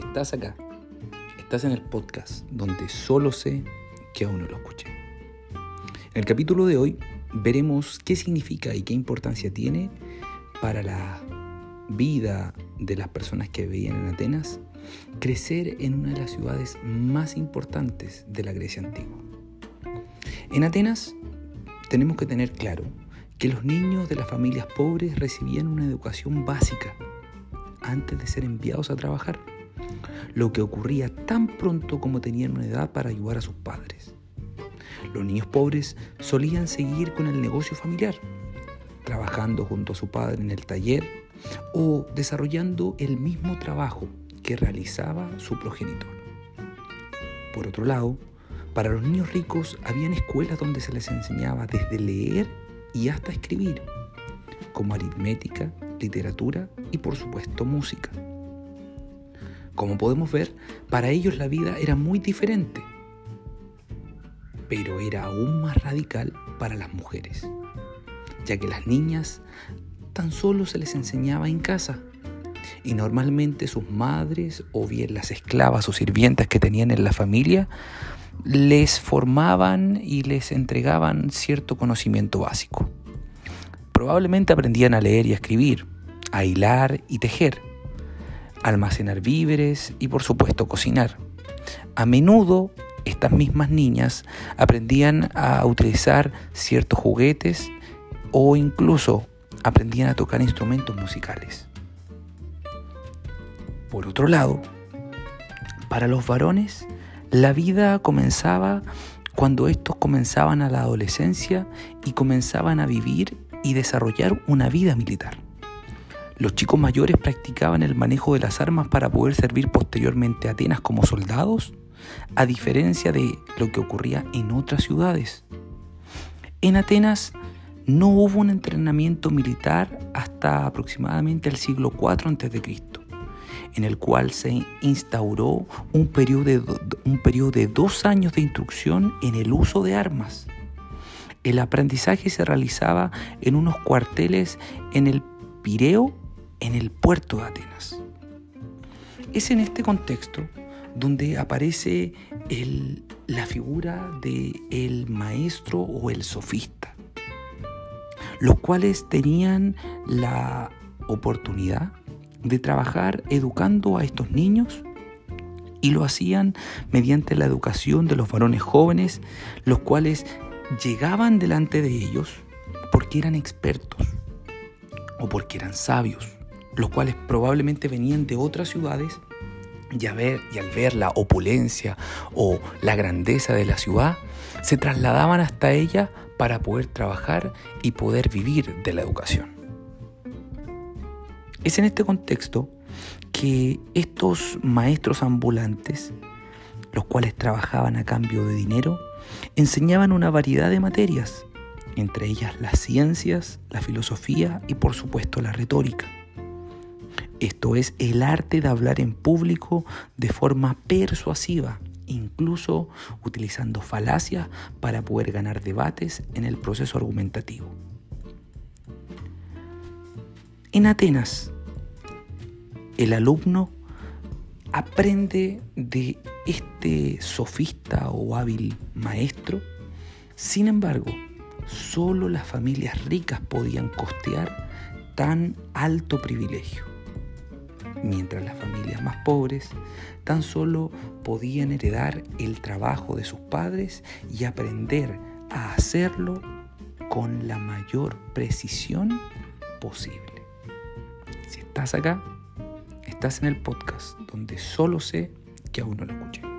estás acá, estás en el podcast donde solo sé que aún no lo escuché. En el capítulo de hoy veremos qué significa y qué importancia tiene para la vida de las personas que vivían en Atenas crecer en una de las ciudades más importantes de la Grecia antigua. En Atenas tenemos que tener claro que los niños de las familias pobres recibían una educación básica antes de ser enviados a trabajar, lo que ocurría tan pronto como tenían una edad para ayudar a sus padres. Los niños pobres solían seguir con el negocio familiar, trabajando junto a su padre en el taller o desarrollando el mismo trabajo que realizaba su progenitor. Por otro lado, para los niños ricos habían escuelas donde se les enseñaba desde leer y hasta escribir, como aritmética, literatura y por supuesto música. Como podemos ver, para ellos la vida era muy diferente, pero era aún más radical para las mujeres, ya que las niñas tan solo se les enseñaba en casa y normalmente sus madres o bien las esclavas o sirvientas que tenían en la familia les formaban y les entregaban cierto conocimiento básico. Probablemente aprendían a leer y a escribir, a hilar y tejer, almacenar víveres y por supuesto cocinar. A menudo estas mismas niñas aprendían a utilizar ciertos juguetes o incluso aprendían a tocar instrumentos musicales. Por otro lado, para los varones, la vida comenzaba cuando estos comenzaban a la adolescencia y comenzaban a vivir y desarrollar una vida militar. Los chicos mayores practicaban el manejo de las armas para poder servir posteriormente a Atenas como soldados, a diferencia de lo que ocurría en otras ciudades. En Atenas no hubo un entrenamiento militar hasta aproximadamente el siglo IV a.C en el cual se instauró un periodo, de, un de dos años de instrucción en el uso de armas. El aprendizaje se realizaba en unos cuarteles en el Pireo, en el puerto de Atenas. Es en este contexto donde aparece la figura del el maestro o el sofista, los cuales tenían la oportunidad de trabajar educando a estos niños y lo hacían mediante la educación de los varones jóvenes, los cuales llegaban delante de ellos porque eran expertos o porque eran sabios, los cuales probablemente venían de otras ciudades y, ver, y al ver la opulencia o la grandeza de la ciudad, se trasladaban hasta ella para poder trabajar y poder vivir de la educación. Es en este contexto que estos maestros ambulantes, los cuales trabajaban a cambio de dinero, enseñaban una variedad de materias, entre ellas las ciencias, la filosofía y por supuesto la retórica. Esto es el arte de hablar en público de forma persuasiva, incluso utilizando falacias para poder ganar debates en el proceso argumentativo. En Atenas, el alumno aprende de este sofista o hábil maestro. Sin embargo, solo las familias ricas podían costear tan alto privilegio, mientras las familias más pobres tan solo podían heredar el trabajo de sus padres y aprender a hacerlo con la mayor precisión posible. Si estás acá, estás en el podcast donde solo sé que aún no lo escuché.